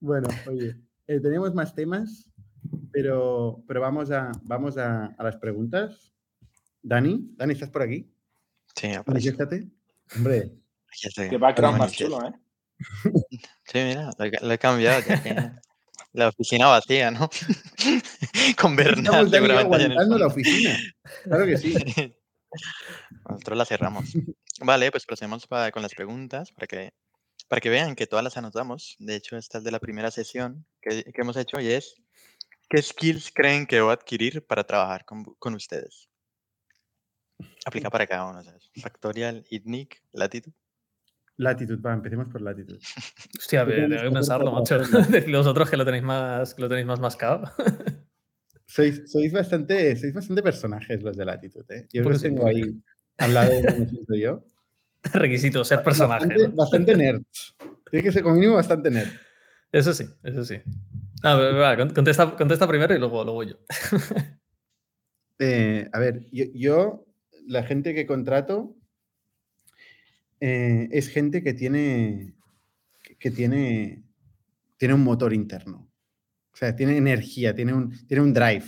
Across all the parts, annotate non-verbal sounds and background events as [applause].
Bueno, oye, eh, tenemos más temas, pero, pero vamos, a, vamos a, las preguntas. Dani, Dani, ¿estás por aquí? Sí, Manifiéstate. Hombre. Qué background más chulo, ¿eh? Sí, mira, lo, he cambiado. [laughs] La oficina vacía, ¿no? [laughs] Con Bernal seguramente. En la oficina. Claro que sí. [laughs] Nosotros la cerramos. [laughs] Vale, pues procedemos con las preguntas para que para que vean que todas las anotamos. De hecho, esta es de la primera sesión que, hemos hecho y es, ¿qué skills creen que debo adquirir para trabajar con, ustedes? Aplica para cada uno. Factorial, ITNIC, Latitud. Latitud, va, empecemos por latitud. Hostia, debo pensarlo, macho. [laughs] Los otros que lo tenéis más, lo tenéis más mascado. [laughs] sois, sois, bastante, sois bastante personajes los de latitud, ¿eh? Yo os tengo ahí al lado de [laughs] yo. Requisito, ser personaje. Bastante, nerd. Tiene que ser como mínimo bastante nerd. Eso sí, eso sí. Ah, contesta, contesta, primero y luego, luego yo. [laughs] Eh, a ver, yo, la gente que contrato eh, es gente que tiene, que tiene, tiene un motor interno. O sea, tiene energía, tiene un, tiene un drive.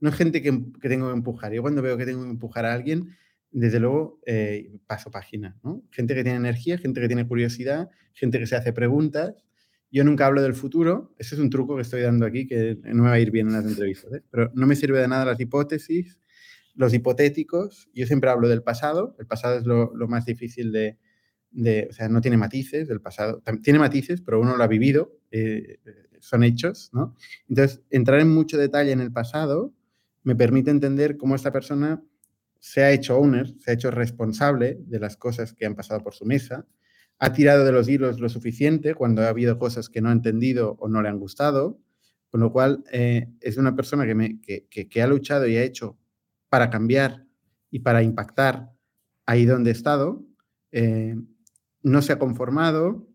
No es gente que, que tengo que empujar. Yo cuando veo que tengo que empujar a alguien, desde luego, eh, paso página. ¿no? Gente que tiene energía, gente que tiene curiosidad, gente que se hace preguntas. Yo nunca hablo del futuro, ese es un truco que estoy dando aquí que no me va a ir bien en las entrevistas, ¿eh? pero no me sirve de nada las hipótesis, los hipotéticos. Yo siempre hablo del pasado, el pasado es lo, más difícil de, o sea, no tiene matices del pasado, tiene matices, pero uno lo ha vivido, eh, son hechos, ¿no? Entonces, entrar en mucho detalle en el pasado me permite entender cómo esta persona se ha hecho owner, se ha hecho responsable de las cosas que han pasado por su mesa, ha tirado de los hilos lo suficiente cuando ha habido cosas que no ha entendido o no le han gustado, con lo cual eh, es una persona que, me, que, ha luchado y ha hecho para cambiar y para impactar ahí donde ha estado, eh, no se ha conformado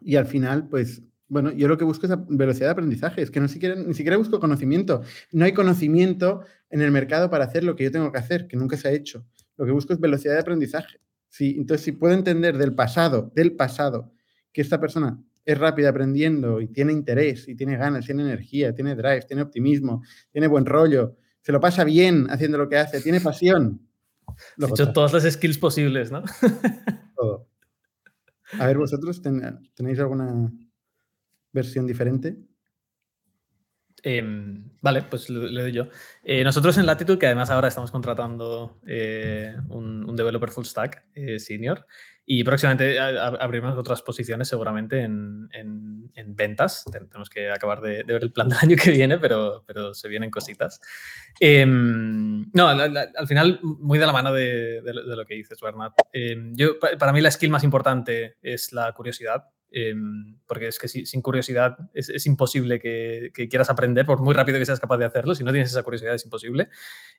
y al final pues bueno, yo lo que busco es velocidad de aprendizaje, es que no siquiera, ni siquiera busco conocimiento. No hay conocimiento en el mercado para hacer lo que yo tengo que hacer, que nunca se ha hecho. Lo que busco es velocidad de aprendizaje. Sí, entonces, si puedo entender del pasado, del pasado, que esta persona es rápida aprendiendo y tiene interés y tiene ganas, tiene energía, tiene drive, tiene optimismo, tiene buen rollo, se lo pasa bien haciendo lo que hace, tiene pasión. He hecho todas las skills posibles, ¿no? Todo. A ver, vosotros tenéis alguna versión diferente? Em, vale, pues le, doy yo. Eh, nosotros en Latitude, que además ahora estamos contratando eh, un, developer full stack eh, senior, y próximamente abriremos otras posiciones seguramente en, ventas. Tenemos que acabar de, ver el plan del año que viene, pero, pero se vienen cositas. Em, no, al final, muy de la mano de, lo que dices, Bernat. Em, yo, para mí la skill más importante es la curiosidad Em, porque es que sin curiosidad es, imposible que, quieras aprender, por muy rápido que seas capaz de hacerlo, si no tienes esa curiosidad es imposible.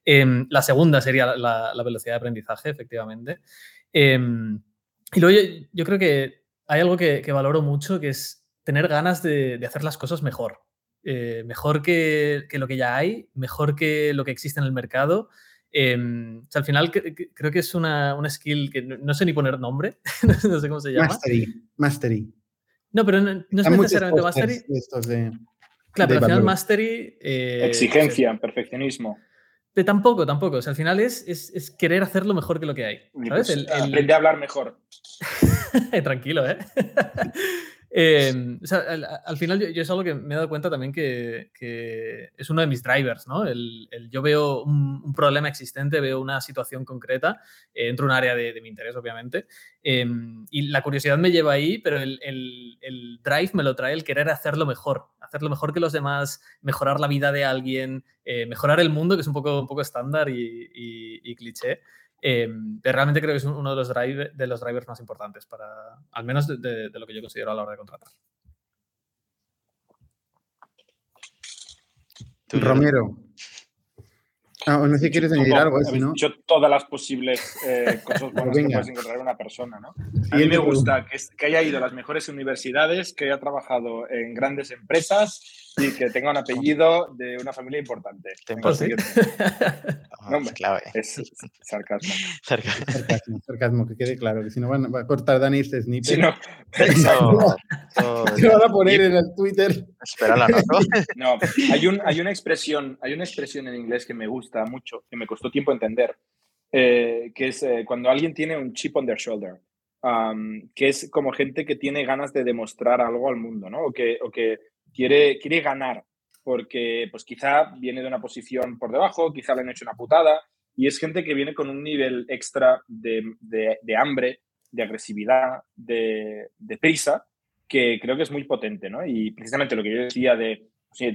Em, la segunda sería la, velocidad de aprendizaje, efectivamente. Em, y luego yo, creo que hay algo que, valoro mucho, que es tener ganas de, hacer las cosas mejor. Eh, mejor que, lo que ya hay, mejor que lo que existe en el mercado. al final creo que es una, skill que no, sé ni poner nombre, [laughs] no sé cómo se llama. Mastery. Mastery. No, pero no, es necesariamente Mastery. claro, pero al final Mastery. Eh, Exigencia, perfeccionismo. De tampoco, tampoco. O sea, al final es, es, querer hacerlo mejor que lo que hay. ¿sabes? Pues, aprende a hablar mejor. [laughs] Tranquilo, ¿eh? [laughs] Em, al, final yo, es algo que me he dado cuenta también que, es uno de mis drivers, ¿no? El, yo veo un, problema existente, veo una situación concreta, eh, entro en un área de, mi interés, obviamente, em, y la curiosidad me lleva ahí, pero el, drive me lo trae el querer hacerlo mejor, hacerlo mejor que los demás, mejorar la vida de alguien, eh, mejorar el mundo, que es un poco, un poco estándar y cliché. Eh, realmente creo que es uno de los, de los drivers más importantes para, al menos de, lo que yo considero a la hora de contratar. Romero. Ah, no sé si quieres añadir algo, ¿eh? ¿no? Yo todas las posibles eh, [laughs] cosas buenas que puedes encontrar en una persona, ¿no? A mí me gusta que, que, haya ido a las mejores universidades, que haya trabajado en grandes empresas, Sí, que tenga un apellido de una familia importante. Sí. No, hombre, clave. Es sarcasmo. sarcasmo. Sarcasmo, que quede claro, que si no van, va a cortar Dani este snippet. Si no, [laughs] no, Te van a poner en el Twitter. Espera la nota. [laughs] No, hay, un, hay, una expresión, hay una expresión en inglés que me gusta mucho, que me costó tiempo entender, eh, que es eh, cuando alguien tiene un chip on their shoulder. Um, que es como gente que tiene ganas de demostrar algo al mundo, ¿no? O que, o que quiere, quiere ganar, porque pues quizá viene de una posición por debajo, quizá le han hecho una putada, y es gente que viene con un nivel extra de, de, hambre, de agresividad, de, prisa, que creo que es muy potente, ¿no? Y precisamente lo que yo decía de,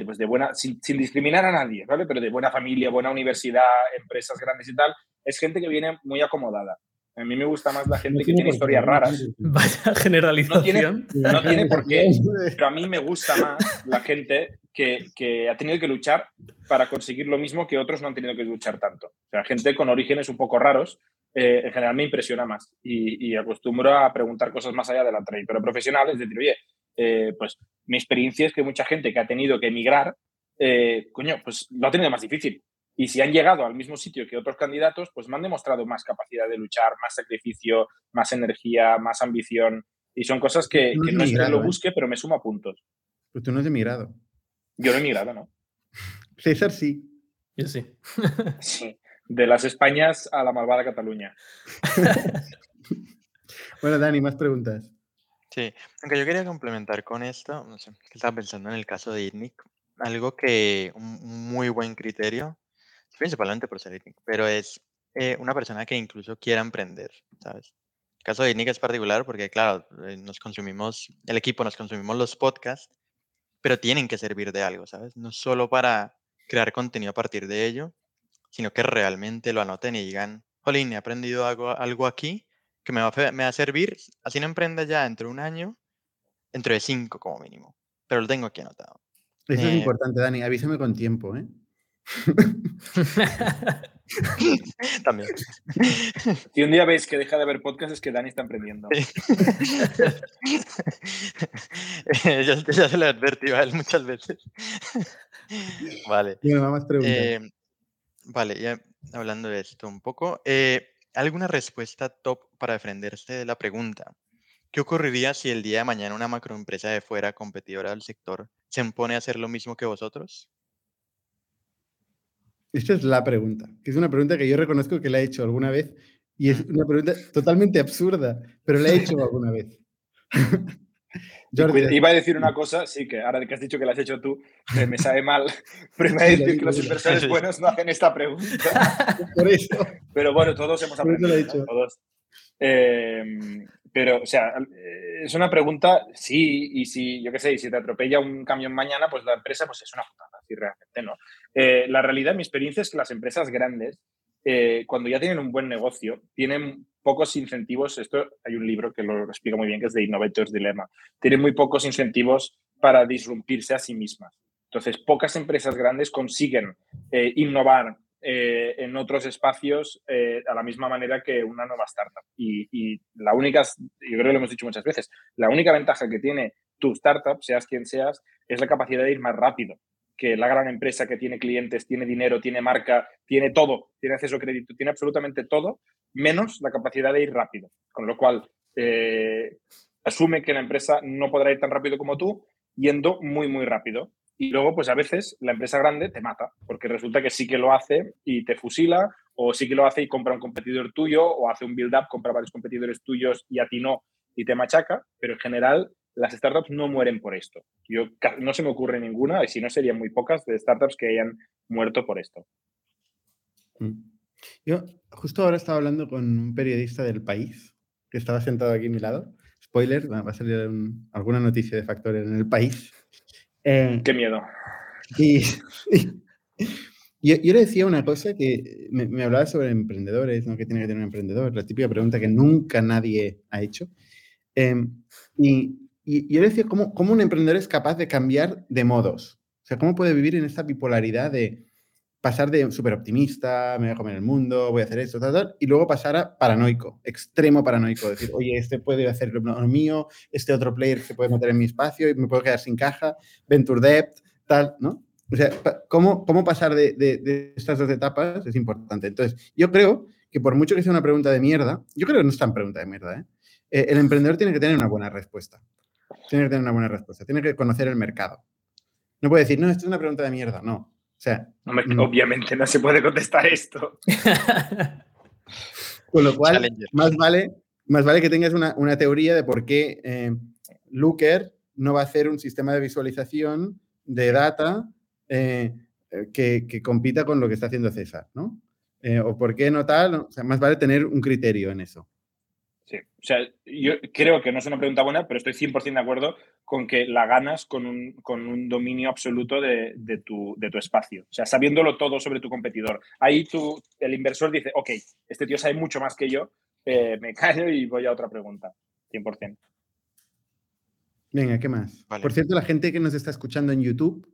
pues de buena, sin, discriminar a nadie, ¿vale? Pero de buena familia, buena universidad, empresas grandes y tal, es gente que viene muy acomodada. A mí me gusta más la gente que tiene historias raras. Vaya generalización. No tiene, por qué, pero a mí me gusta más la gente que, que, ha tenido que luchar para conseguir lo mismo que otros no han tenido que luchar tanto. O sea, gente con orígenes un poco raros, eh, en general me impresiona más y, y, acostumbro a preguntar cosas más allá de la trayectoria profesional, es decir, oye, eh, pues mi experiencia es que mucha gente que ha tenido que emigrar, eh, coño, pues lo ha tenido más difícil. Y si han llegado al mismo sitio que otros candidatos, pues me han demostrado más capacidad de luchar, más sacrificio, más energía, más ambición. Y son cosas que no, que no es que lo ¿eh? busque, pero me suma puntos. Pues tú no has emigrado. Yo no he emigrado, ¿no? [laughs] César sí. Yo sí. [laughs] [laughs] sí. De las Españas a la malvada Cataluña. bueno, Dani, más preguntas. Sí, aunque yo quería complementar con esto, no sé, estaba pensando en el caso de ITNIC, algo que un muy buen criterio principalmente por ser étnico, pero es eh, una persona que incluso quiera emprender, ¿sabes? El caso de Nick es particular porque, claro, eh, nos consumimos, el equipo nos consumimos los podcasts, pero tienen que servir de algo, ¿sabes? No solo para crear contenido a partir de ello, sino que realmente lo anoten y digan, jolín, he aprendido algo, algo aquí que me va, a, me va a servir, así no emprenda ya dentro de un año, dentro de cinco como mínimo, pero lo tengo aquí anotado. Eso es eh, importante, Dani, avísame con tiempo, ¿eh? También. Si un día veis que deja de haber podcast es que Dani está emprendiendo. ya, [laughs] ya, se lo he advertido a él muchas veces. vale. Eh, vale, ya hablando de esto un poco. Eh, ¿Alguna respuesta top para defenderse de la pregunta? ¿Qué ocurriría si el día de mañana una macroempresa de fuera, competidora del sector, se impone a hacer lo mismo que vosotros? Esta es la pregunta, que es una pregunta que yo reconozco que la he hecho alguna vez y es una pregunta totalmente absurda, pero la he hecho alguna vez. [laughs] Iba a decir una cosa, sí, que ahora que has dicho que la has hecho tú, me sabe mal, [laughs] a decir que los inversores [laughs] buenos no hacen esta pregunta. Por eso. Pero bueno, todos hemos aprendido. Todos. Em, pero, o sea, es una pregunta, sí, y si, yo qué sé, si te atropella un camión mañana, pues la empresa pues es una putada, sí, realmente, ¿no? Eh, la realidad, mi experiencia es que las empresas grandes, eh, cuando ya tienen un buen negocio, tienen pocos incentivos, esto hay un libro que lo explica muy bien, que es de Innovator's Dilemma, tienen muy pocos incentivos para disrumpirse a sí mismas. Entonces, pocas empresas grandes consiguen eh, innovar eh, en otros espacios eh, a la misma manera que una nueva startup. Y, la única, yo creo que lo hemos dicho muchas veces, la única ventaja que tiene tu startup, seas quien seas, es la capacidad de ir más rápido que la gran empresa que tiene clientes, tiene dinero, tiene marca, tiene todo, tiene acceso a crédito, tiene absolutamente todo, menos la capacidad de ir rápido. Con lo cual, eh, asume que la empresa no podrá ir tan rápido como tú, yendo muy, muy rápido. Y luego, pues a veces la empresa grande te mata, porque resulta que sí que lo hace y te fusila, o sí que lo hace y compra un competidor tuyo, o hace un build-up, compra varios competidores tuyos y a ti no, y te machaca, pero en general las startups no mueren por esto. Yo no se me ocurre ninguna, y si no serían muy pocas, de startups que hayan muerto por esto. Mm. Yo justo ahora estaba hablando con un periodista del país que estaba sentado aquí a mi lado. Spoiler, va a salir alguna noticia de Factor en el país. Eh, Qué miedo. [laughs] Y, yo, le decía una cosa que me, hablaba sobre emprendedores, ¿no? ¿Qué tiene que tener un emprendedor? La típica pregunta que nunca nadie ha hecho. Em, y, yo le decía, ¿cómo, ¿cómo un emprendedor es capaz de cambiar de modos? O sea, ¿cómo puede vivir en esta bipolaridad de pasar de súper optimista, me voy a comer el mundo, voy a hacer esto, tal, tal, y luego pasar a paranoico, extremo paranoico, decir, oye, este puede hacer lo mío, este otro player se puede meter en mi espacio y me puedo quedar sin caja, venture debt, tal, ¿no? O sea, cómo, cómo pasar de, estas dos etapas es importante. Entonces, yo creo que por mucho que sea una pregunta de mierda, yo creo que no es tan pregunta de mierda, ¿eh? Eh, el emprendedor tiene que tener una buena respuesta. Tiene que tener una buena respuesta. Tiene que conocer el mercado. No puede decir, no, esto es una pregunta de mierda. No. O sea. Mm. obviamente no se puede contestar esto. [laughs] Con lo cual, más vale, más vale que tengas una, teoría de por qué eh, Looker no va a hacer un sistema de visualización de data eh, que, que, compita con lo que está haciendo César, ¿no? Eh, o por qué no tal. O sea, más vale tener un criterio en eso. Sí, o sea, yo creo que no es una pregunta buena, pero estoy 100% de acuerdo con que la ganas con un, con un dominio absoluto de, de, tu, de, tu, espacio. O sea, sabiéndolo todo sobre tu competidor. Ahí tú, el inversor dice, ok, este tío sabe mucho más que yo, eh, me callo y voy a otra pregunta. 100%. Venga, ¿qué más? Por cierto, la gente que nos está escuchando en YouTube,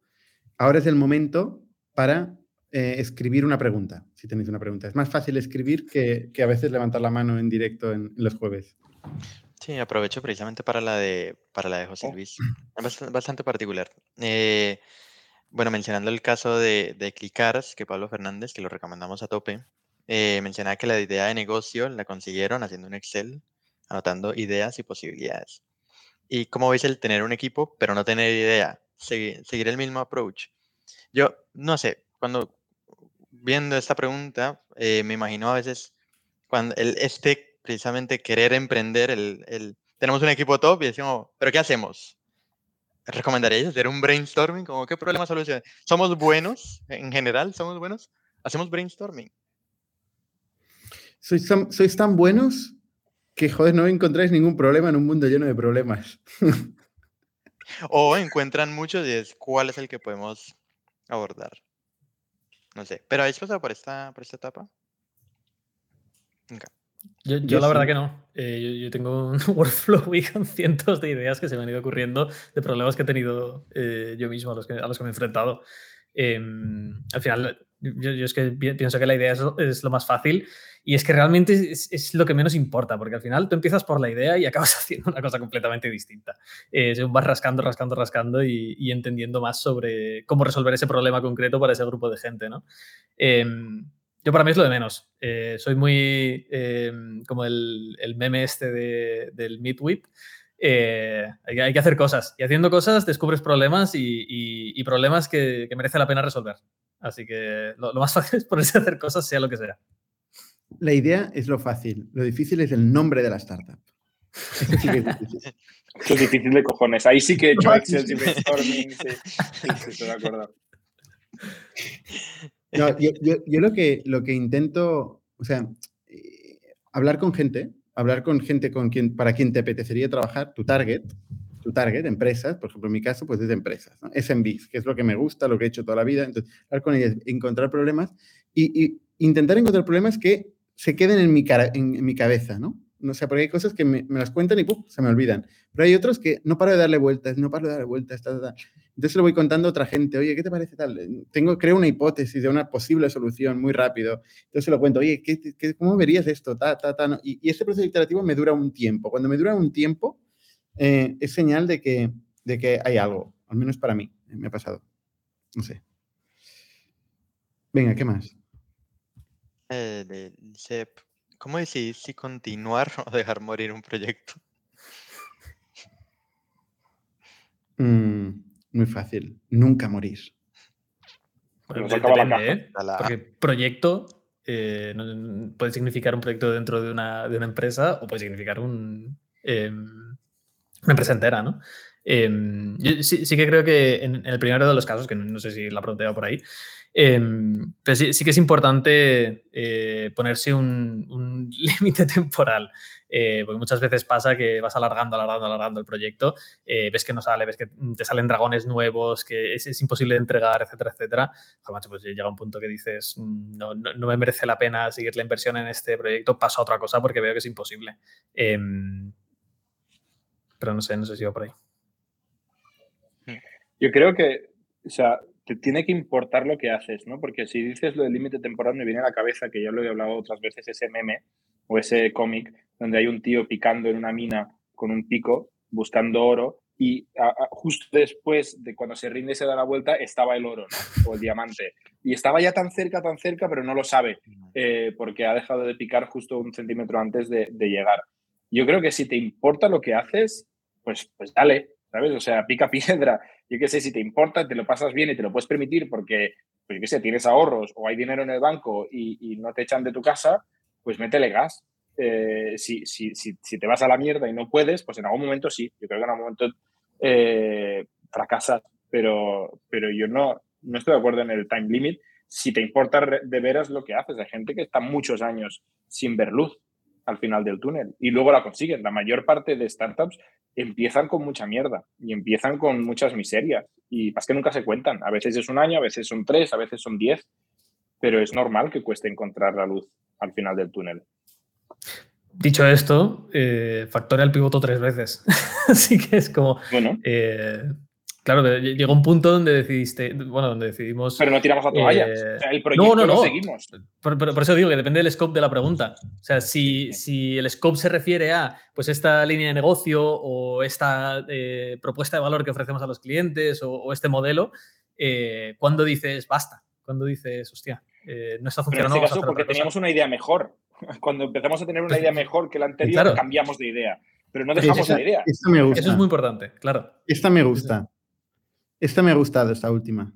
ahora es el momento para eh, escribir una pregunta, si tenéis una pregunta. Es más fácil escribir que, que a veces levantar la mano en directo en, los jueves. Sí, aprovecho precisamente para la de, para la de José oh. Luis. Es bastante particular. Eh, bueno, mencionando el caso de, de Clicars, que Pablo Fernández, que lo recomendamos a tope, eh, mencionaba que la idea de negocio la consiguieron haciendo un Excel, anotando ideas y posibilidades. ¿Y cómo veis el tener un equipo, pero no tener idea? Seguir, seguir el mismo approach. Yo, no sé, cuando viendo esta pregunta, eh, me imagino a veces cuando el, este precisamente querer emprender, el, tenemos un equipo top y decimos, ¿pero qué hacemos? ¿Recomendaríais hacer un brainstorming? Como, ¿Qué problema solucionar? ¿Somos buenos en general? ¿Somos buenos? ¿Hacemos brainstorming? Sois tan, sois tan buenos que, joder, no encontráis ningún problema en un mundo lleno de problemas. [laughs] o encuentran muchos y es cuál es el que podemos abordar. No sé. ¿Pero habéis pasado por esta, por esta etapa? Yo, la verdad que no. Eh, yo, tengo un [laughs] workflow con cientos de ideas que se me han ido ocurriendo de problemas que he tenido eh, yo mismo a los, que, a los que me he enfrentado. Em, al final, yo, es que pienso que la idea es, lo más fácil y es que realmente es, lo que menos importa, porque al final tú empiezas por la idea y acabas [laughs] haciendo una cosa completamente distinta. Eh, vas rascando, rascando, rascando y, entendiendo más sobre cómo resolver ese problema concreto para ese grupo de gente, ¿no? Em, yo para mí es lo de menos. Eh, soy muy em, como el, meme este del Meetwip. Eh, hay, que hacer cosas. Y haciendo cosas descubres problemas y, problemas que, merece la pena resolver. Así que lo, más [laughs] fácil es ponerse a hacer cosas, sea lo que sea. La idea es lo fácil. Lo difícil es el nombre de la startup. Eso sí que es difícil. [laughs] es difícil de cojones. Ahí sí que he hecho Excel y brainstorming. Sí, estoy de acuerdo. yo, lo, que, lo que intento, o sea, eh, hablar con gente, hablar con gente con quien, para quien te apetecería trabajar, tu target, tu target, empresas, por ejemplo, en mi caso, pues es de empresas. SMBs, que es lo que me gusta, lo que he hecho toda la vida. Entonces, hablar con ellas, encontrar problemas y, intentar encontrar problemas que se queden en mi, cara, en, mi cabeza, ¿no? No sé, porque hay cosas que me, las cuentan y se me olvidan. Pero hay otros que no paro de darle vueltas, no paro de darle vueltas, Entonces lo voy contando a otra gente, oye, ¿qué te parece tal? Tengo, creo una hipótesis de una posible solución muy rápido. Entonces lo cuento, oye, ¿qué, cómo verías esto? Ta, ta, ta, y, y, ese proceso iterativo me dura un tiempo. Cuando me dura un tiempo, eh, es señal de que, de que hay algo, al menos para mí, eh, me ha pasado. No sé. Venga, ¿qué más? Eh, ¿Cómo decís si continuar [laughs] o dejar morir un proyecto? Mm, muy fácil, nunca morir. Porque proyecto puede significar un proyecto dentro de una, de una empresa o puede significar un, em, una empresa entera, ¿no? Em, yo sí, que creo que en, el primero de los casos, que no, sé si la he por ahí, em, pero sí, que es importante eh, ponerse un, [laughs] límite temporal. Eh, porque muchas veces pasa que vas alargando, alargando, alargando el proyecto, eh, ves que no sale, ves que te salen dragones nuevos, que es, imposible de entregar, etcétera, etcétera. pues llega un punto que dices, mm, no, no, me merece la pena seguir la inversión en este proyecto, paso a otra cosa porque veo que es imposible. Em, pero no sé, no sé si va por ahí. Yo creo que, o sea, te tiene que importar lo que haces, ¿no? Porque si dices lo del límite temporal, me viene a la cabeza, que ya lo he hablado otras veces, ese meme o ese cómic donde hay un tío picando en una mina con un pico, buscando oro, y justo después de cuando se rinde y se da la vuelta estaba el oro o el diamante. Y estaba ya tan cerca, tan cerca, pero no lo sabe eh, porque ha dejado de picar justo un centímetro antes de, llegar. Yo creo que si te importa lo que haces, pues, pues dale, ¿sabes? O sea, pica [laughs] piedra. Yo qué sé, si te importa, te lo pasas bien y te lo puedes permitir porque, pues yo qué sé, tienes ahorros o hay dinero en el banco y, no te echan de tu casa, pues métele gas. Eh, si, si, si, si, te vas a la mierda y no puedes, pues en algún momento sí. Yo creo que en algún momento eh, fracasas, pero, pero yo no, no estoy de acuerdo en el time limit. Si te importa de veras lo que haces, hay gente que está muchos años sin ver luz al final del túnel y luego la consiguen. La mayor parte de startups empiezan con mucha mierda y empiezan con muchas miserias y más que nunca se cuentan. A veces es un año, a veces son tres, a veces son diez, pero es normal que cueste encontrar la luz al final del túnel. Dicho esto, eh, factorial pivoto tres veces. [laughs] Así que es como. Bueno. Eh, claro, llegó un punto donde decidiste. Bueno, donde decidimos. Pero no tiramos la toalla. Eh, el proyecto no, no, no. seguimos. Por, por, eso digo que depende del scope de la pregunta. O sea, si, si el scope se refiere a pues esta línea de negocio o esta eh, propuesta de valor que ofrecemos a los clientes o, este modelo, ¿cuándo dices basta? ¿Cuándo dices, hostia, no está funcionando? en este caso, porque teníamos una idea mejor. [laughs] Cuando empezamos a tener una idea mejor que la anterior, cambiamos de idea. Pero no dejamos la idea. Eso es muy importante, claro. Esta me gusta. Esta me ha gustado, esta última.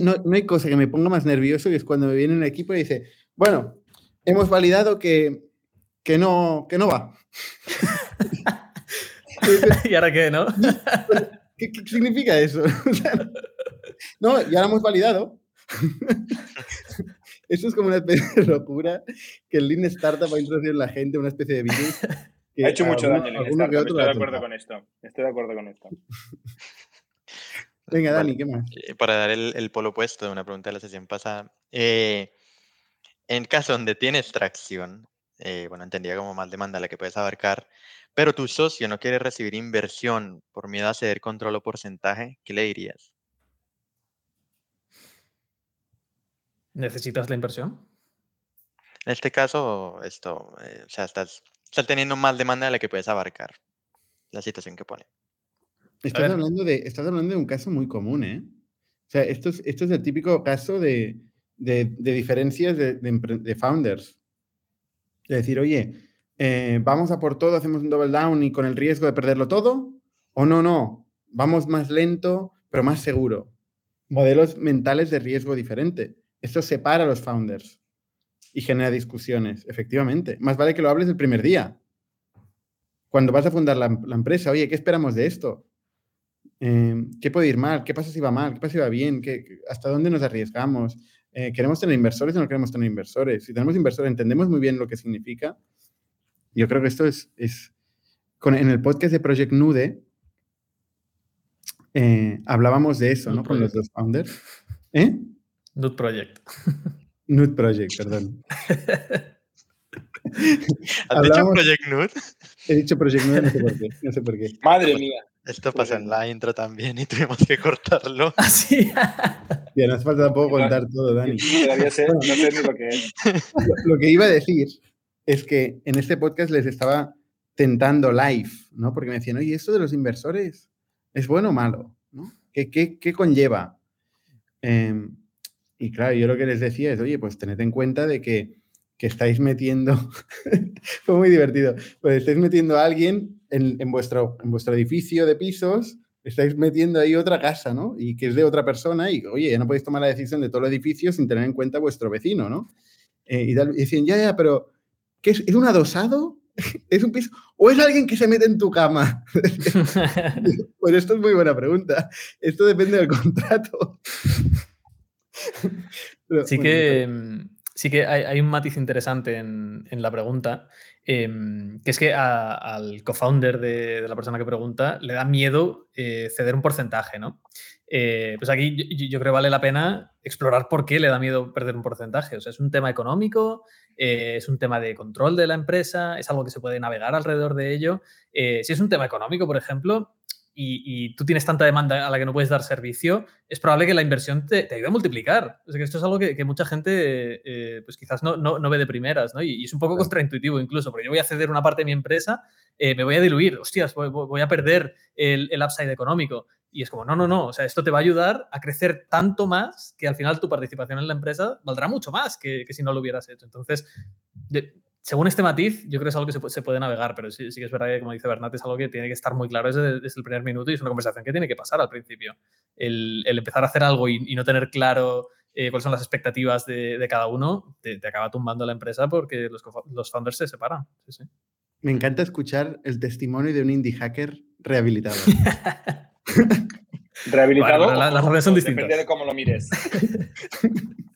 no, hay cosa que me ponga más nervioso que es cuando me viene un equipo y dice, bueno, hemos validado que, que, no, que no va. [laughs] ¿Y ahora qué, no? [laughs] ¿Qué, significa eso? [laughs] no, ya lo hemos validado. Eso es como una especie de locura que el Lean Startup va a introducir en la gente, una especie de virus. ha hecho mucho daño el Lean Startup, estoy de acuerdo con esto. Estoy de acuerdo con esto. Venga, Dani, ¿qué más? Para dar el, polo opuesto de una pregunta de la sesión pasada. Eh, en caso donde tienes tracción, eh, bueno, entendía como más demanda la que puedes abarcar, pero tu socio no quiere recibir inversión por miedo a ceder control o porcentaje, ¿qué le dirías? ¿Necesitas la inversión? En este caso, esto, eh, o sea, estás, teniendo más demanda de la que puedes abarcar la situación que pone. Estás hablando, de, estás hablando de un caso muy común, ¿eh? O sea, esto es, esto es el típico caso de, de, diferencias de, de, founders. De decir, oye, eh, vamos a por todo, hacemos un double down y con el riesgo de perderlo todo, o no, no, vamos más lento, pero más seguro. Modelos mentales de riesgo diferente. Esto separa a los founders y genera discusiones, efectivamente. Más vale que lo hables el primer día. Cuando vas a fundar la, empresa, oye, ¿qué esperamos de esto? Em, ¿Qué puede ir mal? ¿Qué pasa si va mal? ¿Qué pasa si va bien? ¿Qué, ¿Hasta dónde nos arriesgamos? Eh, ¿Queremos tener inversores o no queremos tener inversores? Si tenemos inversores, entendemos muy bien lo que significa. Yo creo que esto es, es con, en el podcast de Project Nude, eh, hablábamos de eso, ¿no? Con los dos founders. ¿Eh? Nude Project. Nude Project, perdón. [laughs] [laughs] ¿Has dicho Project Nude? He dicho Project Nude, no sé por qué. No sé por qué. [laughs] Madre mía. Esto pasa en la intro también y tuvimos que cortarlo. Así. [laughs] Ah, ya no hace falta tampoco contar todo, Dani. Todavía sé, no sé ni lo que es. Lo, que iba a decir es que en este podcast les estaba tentando live, ¿no? Porque me decían, oye, ¿esto de los inversores es bueno o malo? ¿no? ¿Qué, qué, qué conlleva? Eh, y claro, yo lo que les decía es, oye, pues tened en cuenta de que, que estáis metiendo, [laughs] fue muy divertido, pues estáis metiendo a alguien en, en, vuestro, en vuestro edificio de pisos, estáis metiendo ahí otra casa, ¿no? Y que es de otra persona y, oye, ya no podéis tomar la decisión de todo el edificio sin tener en cuenta vuestro vecino, ¿no? Eh, y, decían, ya, ya, pero ¿qué es? ¿Es un adosado? [laughs] ¿Es un piso? ¿O es alguien que se mete en tu cama? [laughs] pues esto es muy buena pregunta. Esto depende del contrato sí, que, mm, sí que hay, un matiz interesante en, la pregunta, em, que es que al co-founder de, la persona que pregunta le da miedo eh, ceder un porcentaje, ¿no? Eh, pues aquí yo, creo que vale la pena explorar por qué le da miedo perder un porcentaje. O sea, es un tema económico, eh, es un tema de control de la empresa, es algo que se puede navegar alrededor de ello. si es un tema económico, por ejemplo, y, tú tienes tanta demanda a la que no puedes dar servicio, es probable que la inversión te, te ayude a multiplicar. O que esto es algo que, mucha gente eh, pues quizás no, no, ve de primeras, ¿no? Y, es un poco contraintuitivo incluso, porque yo voy a ceder una parte de mi empresa, eh, me voy a diluir, hostias, voy, a perder el, el upside económico. Y es como, no, no, no, o sea, esto te va a ayudar a crecer tanto más que al final tu participación en la empresa valdrá mucho más que, que si no lo hubieras hecho. Entonces, según este matiz, yo creo que es algo que se puede, navegar, pero sí, sí, que es verdad que, como dice Bernat, es algo que tiene que estar muy claro desde, el primer minuto y es una conversación que tiene que pasar al principio. El, empezar a hacer algo y, no tener claro eh, cuáles son las expectativas de, cada uno, te, acaba tumbando la empresa porque los, los founders se separan. Me encanta escuchar el testimonio de un indie hacker rehabilitado. [laughs] rehabilitado. las redes son distintas. Depende de cómo lo mires. [laughs]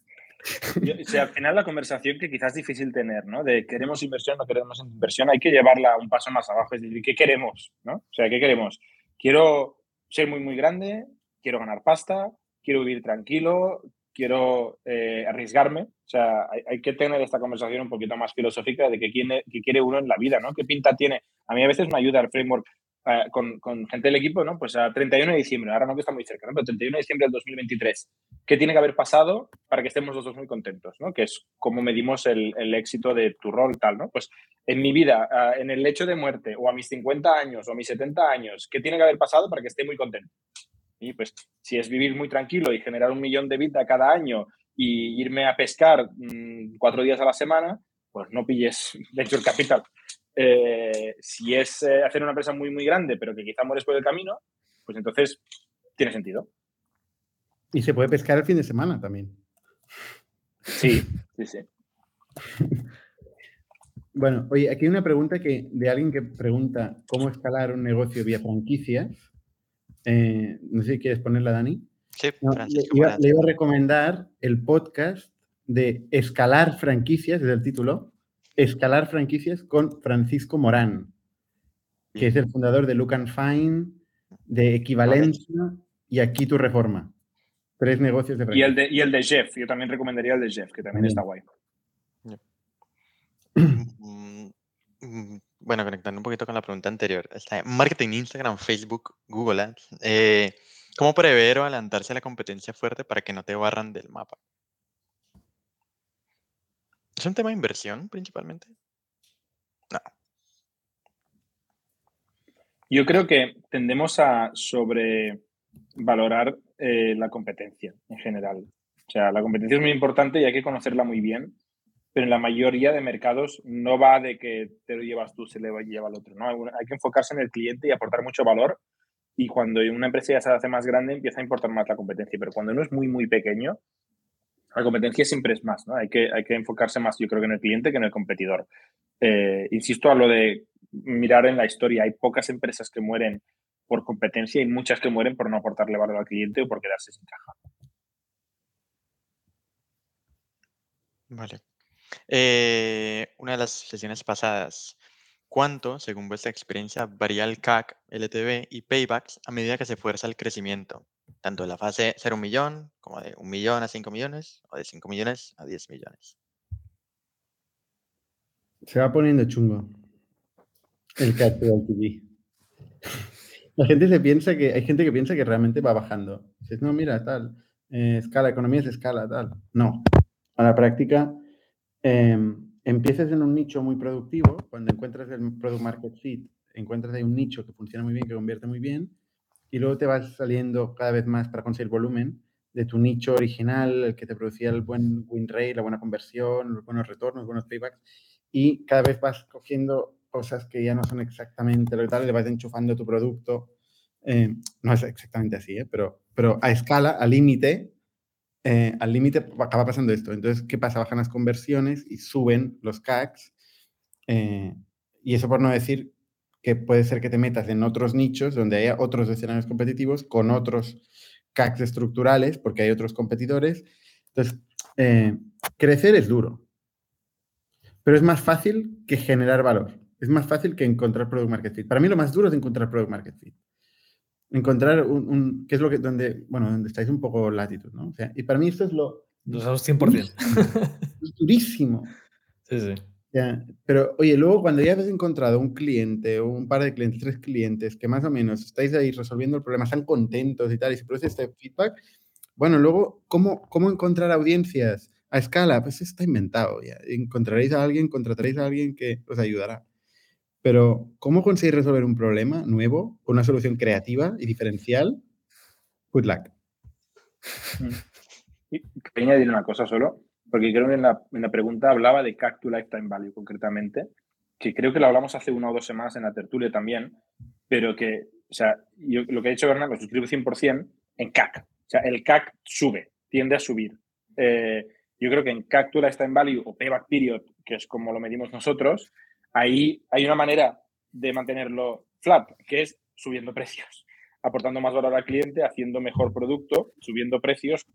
al final la conversación que quizás es difícil tener, ¿no? De queremos inversión, no queremos inversión, hay que llevarla un paso más abajo, es decir, ¿qué queremos? ¿no? O sea, ¿qué queremos? Quiero ser muy, muy grande, quiero ganar pasta, quiero vivir tranquilo, quiero eh, arriesgarme. O sea, hay, que tener esta conversación un poquito más filosófica de qué quiere, qué quiere uno en la vida, ¿no? ¿Qué pinta tiene? A mí a veces me ayuda el framework eh, con, gente del equipo, ¿no? Pues a 31 de diciembre, ahora no que está muy cerca, ¿no? Pero 31 de diciembre del 2023, ¿qué tiene que haber pasado para que estemos los dos muy contentos, ¿no? Que es como medimos el, éxito de tu rol, tal, ¿no? Pues en mi vida, en el lecho de muerte, o a mis 50 años, o a mis 70 años, ¿qué tiene que haber pasado para que esté muy contento? Y pues si es vivir muy tranquilo y generar un millón de vida cada año y irme a pescar mm, cuatro días a la semana, pues no pilles [laughs] venture capital. Eh, si es eh, hacer una empresa muy, muy grande, pero que quizá mueres por el camino, pues entonces tiene sentido. Y se puede pescar el fin de semana también. Sí, sí, sí. [laughs] Bueno, oye, aquí hay una pregunta que, de alguien que pregunta cómo escalar un negocio vía franquicia. Eh, no sé si quieres ponerla, Dani. Sí, le, iba, le, iba, a recomendar el podcast de Escalar Franquicias, es el título, Escalar franquicias con Francisco Morán, que es el fundador de Look and Fine, de Equivalencia y Aquí tu Reforma. Tres negocios de franquicia. Y el de, y el de Jeff, yo también recomendaría el de Jeff, que también está guay. Mm, mm, bueno, conectando un poquito con la pregunta anterior. Está marketing, Instagram, Facebook, Google Ads. Eh, ¿Cómo prever o adelantarse a la competencia fuerte para que no te barran del mapa? ¿Es un tema de inversión principalmente? No. Yo creo que tendemos a sobrevalorar eh, la competencia en general. O sea, la competencia es muy importante y hay que conocerla muy bien, pero en la mayoría de mercados no va de que te lo llevas tú, se le lleva al otro. ¿no? Hay que enfocarse en el cliente y aportar mucho valor. Y cuando una empresa ya se hace más grande, empieza a importar más la competencia. Pero cuando uno es muy, muy pequeño, la competencia siempre es más, ¿no? Hay que, hay que enfocarse más, yo creo, que en el cliente que en el competidor. Eh, insisto a lo de mirar en la historia, hay pocas empresas que mueren por competencia y muchas que mueren por no aportarle valor al cliente o por quedarse sin caja. Vale. Eh, una de las sesiones pasadas, ¿cuánto, según vuestra experiencia, varía el CAC, LTV y paybacks a medida que se fuerza el crecimiento? Tanto de la fase 0 un millón, como de un millón a 5 millones, o de 5 millones a 10 millones. Se va poniendo chungo el CAC TV. [laughs] La gente se piensa que, hay gente que piensa que realmente va bajando. Dices, no, mira, tal, eh, escala, economía es escala, tal. No. A la práctica, em, empiezas en un nicho muy productivo, cuando encuentras el product market fit, encuentras ahí un nicho que funciona muy bien, que convierte muy bien, y luego te vas saliendo cada vez más para conseguir volumen de tu nicho original, el que te producía el buen win rate, la buena conversión, los buenos retornos, los buenos paybacks, y cada vez vas cogiendo cosas que ya no son exactamente lo que tal, le vas enchufando tu producto. Eh, no es exactamente así, ¿eh? pero, pero a escala, al límite, eh, al límite acaba pasando esto. Entonces, ¿qué pasa? Bajan las conversiones y suben los CACs. y eso por no decir que puede ser que te metas en otros nichos donde haya otros escenarios competitivos con otros CACs estructurales, porque hay otros competidores. Entonces, eh, crecer es duro, pero es más fácil que generar valor. Es más fácil que encontrar product market fit. Para mí lo más duro es encontrar product market fit. Encontrar un, ¿qué es lo que, donde, bueno, donde estáis un poco latitud, ¿no? O sea, y para mí esto es lo... Lo sabes 100%. Es durísimo. [laughs] Sí, sí. Pero oye, luego cuando ya has encontrado un cliente o un par de clientes, tres clientes, que más o menos estáis ahí resolviendo el problema, están contentos y tal, y se produce este feedback, bueno, luego, ¿cómo, cómo encontrar audiencias a escala? Pues está inventado ya. Encontraréis a alguien, contrataréis a alguien que os ayudará. Pero, ¿cómo conseguir resolver un problema nuevo con una solución creativa y diferencial? Good luck. Quería añadir una cosa solo, porque creo que en la, en la pregunta hablaba de CAC to Lifetime Value concretamente, que creo que lo hablamos hace una o dos semanas en la tertulia también, pero que, o sea, yo, lo que ha dicho Bernardo, suscribo 100% en CAC. O sea, el CAC sube, tiende a subir. Eh, yo creo que en CAC to Lifetime Value o Payback Period, que es como lo medimos nosotros, ahí hay una manera de mantenerlo flat, que es subiendo [laughs] precios, aportando más valor al cliente, haciendo mejor producto, subiendo precios,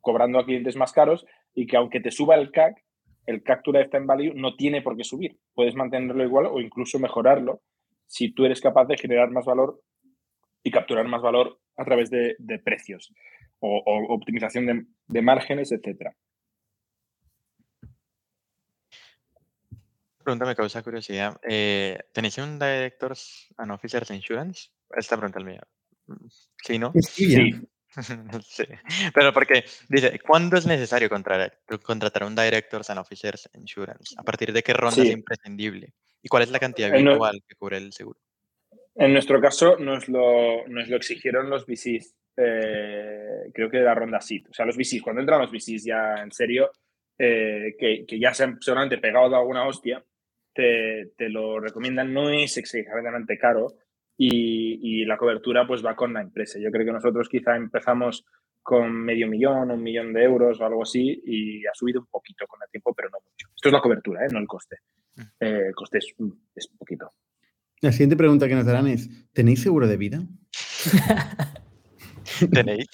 cobrando a clientes más caros y que aunque te suba el CAC, el CAC to Lifetime Value no tiene por qué subir. Puedes mantenerlo igual o incluso mejorarlo si tú eres capaz de generar más valor y capturar más valor a través de, precios o, optimización de, de márgenes, etcétera. pregunta me causa curiosidad. Eh, ¿Tenéis un Directors and Officers Insurance? Esta pregunta es mía. Mm, ¿Sí, no? Sí. sí. [laughs] Pero porque dice, ¿cuándo es necesario contratar, contratar un Directors and Officers Insurance? ¿A partir de qué ronda es imprescindible? ¿Y cuál es la cantidad habitual que cubre el seguro? En nuestro caso nos lo, nos lo exigieron los VCs. Eh, creo que de la ronda SIT. O sea, los VCs, cuando entran los VCs ya en serio, eh, que, que, ya se han solamente pegado de alguna hostia, te, lo recomiendan, no es exageradamente caro y, la cobertura pues va con la empresa. Yo creo que nosotros quizá empezamos con medio millón, un millón de euros o algo así y ha subido un poquito con el tiempo, pero no mucho. Esto es la cobertura, ¿eh? no el coste. Mm. Eh, el coste es, es poquito. La siguiente pregunta que nos darán es, ¿tenéis seguro de vida? [laughs] ¿Tenéis?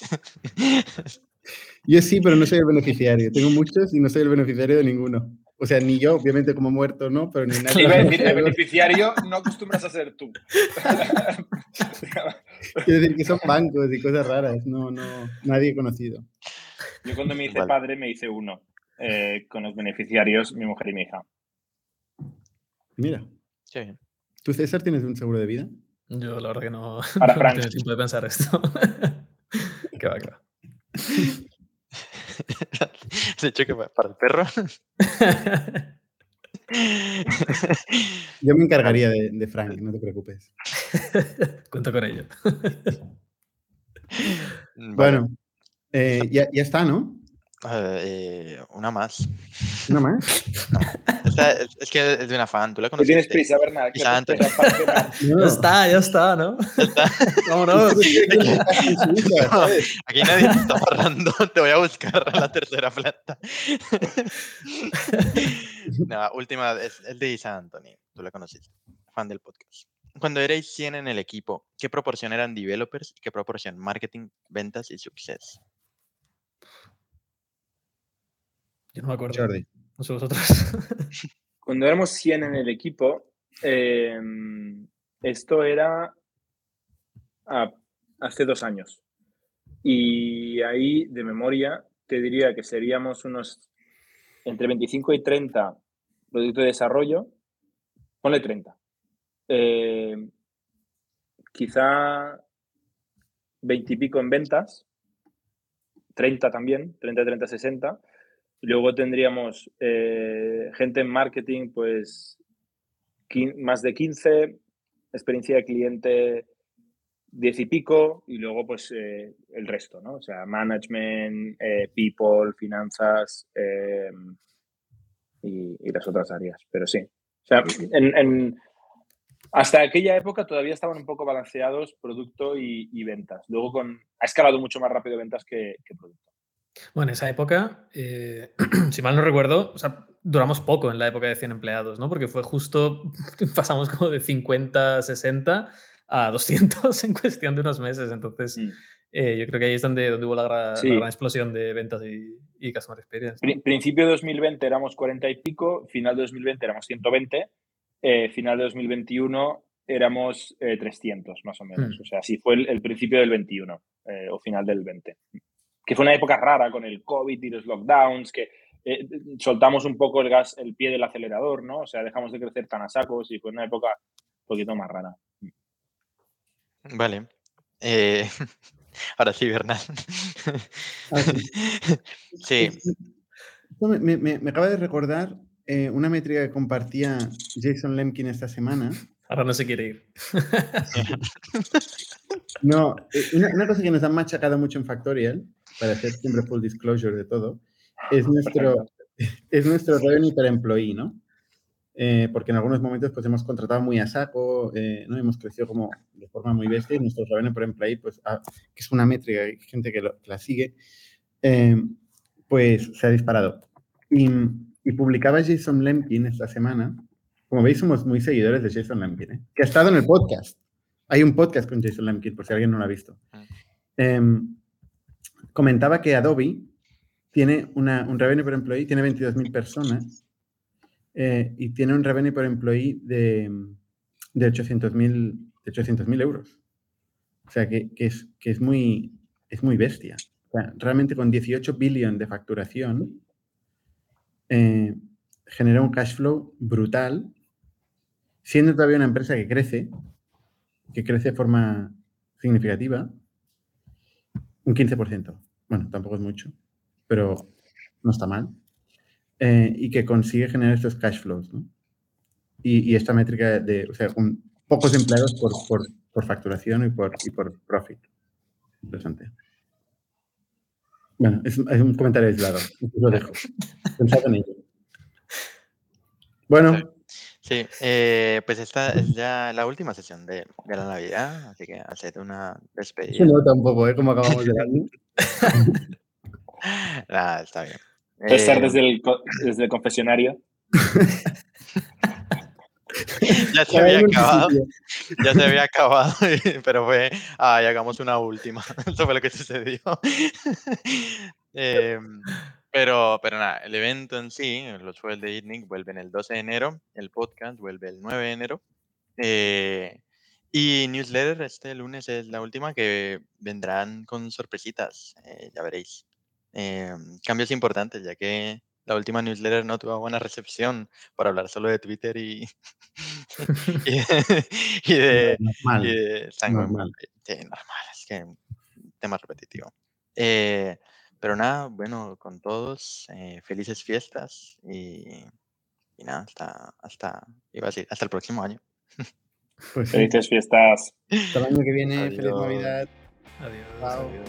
Yo sí, pero no soy el beneficiario. Tengo muchos y no soy el beneficiario de ninguno. O sea, ni yo, obviamente, como muerto, ¿no? Pero ni [laughs] nadie. Iba a decir, el beneficiario no acostumbras a ser tú. [laughs] Quiero decir que son bancos y cosas raras. No, no, nadie conocido. Yo cuando me hice padre me hice uno eh, con los beneficiarios, mi mujer y mi hija. Mira. Sí. ¿Tú, César, tienes un seguro de vida? Yo, la verdad que no, Para [laughs] Frank. tengo tiempo de pensar esto. qué va, qué va. [laughs] De hecho, que para el perro. [laughs] Yo me encargaría de, Frank, no te preocupes. [laughs] Cuento con ello. Bueno, eh, ya, ya, está, ¿no? Eh, una más. ¿Una más? [laughs] es, que es de una fan, tú la conoces. tienes prisa, Bernard. [laughs] Ya está, ya está, ¿no? Ya está. [laughs] Vámonos. aquí nadie te está parando, te voy a buscar a la tercera planta. no, última, es de Isa Anthony, tú la conociste, fan del podcast. Cuando erais 100 en el equipo, ¿qué proporción eran developers y qué proporción marketing, ventas y success? Yo no me acuerdo. No sé vosotros. [laughs] Cuando éramos 100 en el equipo, em, esto era hace dos años. Y ahí, de memoria, te diría que seríamos unos entre 25 y 30 productos de desarrollo. Ponle 30. Em, quizá 20 y pico en ventas. 30 también, 30, 30, 60 Luego tendríamos eh, gente en marketing, pues más de 15, experiencia de cliente 10 y pico, y luego pues eh, el resto, ¿no? O sea, management, eh, people, finanzas y, las otras áreas. Pero sí. O sea, en, hasta aquella época todavía estaban un poco balanceados producto y, ventas. Luego con, ha escalado mucho más rápido ventas que producto. Bueno, en esa época, eh, [clears throat] si mal no recuerdo, o sea, duramos poco en la época de 100 empleados, ¿no? Porque fue justo, [laughs] pasamos como de 50, 60 a 200 [laughs] en cuestión de unos meses. Entonces, mm. eh, yo creo que ahí es donde, donde hubo la, gran, explosión de ventas y, y customer experience. principio de 2020 éramos 40 y pico, final de 2020 éramos 120, eh, final de 2021 éramos 300 más o menos. Mm. O sea, así fue el, el principio del 21 o final del 20 que fue una época rara con el COVID y los lockdowns, que eh, soltamos un poco el gas, el pie del acelerador, ¿no? O sea, dejamos de crecer tan a sacos y fue una época un poquito más rara. Vale. Eh, [laughs] ahora sí, Bernal. Ah, sí. [laughs] Me, me, acaba de recordar eh, una métrica que compartía Jason Lemkin esta semana. Ahora no se quiere ir. [laughs] no, una, una, cosa que nos han machacado mucho en Factorial, para hacer siempre full disclosure de todo, es nuestro, [laughs] es nuestro revenue per employee, ¿no? Eh, porque en algunos momentos pues hemos contratado muy a saco, eh, ¿no? Hemos crecido como de forma muy bestia y nuestro revenue per employee, pues, ah, que es una métrica, hay gente que, la sigue, eh, pues se ha disparado. Y, y, publicaba Jason Lemkin esta semana, como veis somos muy seguidores de Jason Lemkin, que ha estado en el podcast. Hay un podcast con Jason Lemkin, por si alguien no lo ha visto. Ah. Comentaba que Adobe tiene una, un revenue per employee, tiene 22.000 personas eh, y tiene un revenue per employee de, de 800.000 euros. O sea, que, que, es, que es, muy, es muy bestia. realmente con 18 billones de facturación eh, genera un cash flow brutal, siendo todavía una empresa que crece, que crece de forma significativa, un 15%. Bueno, tampoco es mucho pero no está mal. Eh, y que consigue generar estos cash flows, ¿no? Y, esta métrica de, o sea, pocos empleados por, por, por facturación y por, y por profit. Interesante. Bueno, es, es un comentario aislado. Lo dejo. Pensad en ello. Bueno. Sí, eh, pues esta es ya la última sesión de, de la Navidad, así que haced una despedida. No, tampoco, ¿eh? Como acabamos de. [laughs] Nada, está bien. Estar desde, el, desde el confesionario. [laughs] ya se había acabado. Ya se había acabado, pero fue, ay, hagamos una última. [laughs] Eso fue lo que sucedió. Em, pero, pero nada, el evento en sí, los jueves de ITNIC vuelven el 12 de enero, el podcast vuelve el 9 de enero. Eh, y newsletter este lunes es la última que vendrán con sorpresitas, eh, ya veréis. Em, cambios importantes, ya que la última newsletter no tuvo buena recepción para hablar solo de Twitter y, [laughs] y, [laughs] [laughs] de, normal, normal. es que tema repetitivo. Eh, pero nada, bueno, con todos, eh, felices fiestas y, nada, hasta, hasta, iba a decir, hasta el próximo año. Pues felices fiestas. Hasta el año que viene, feliz Navidad. Adiós.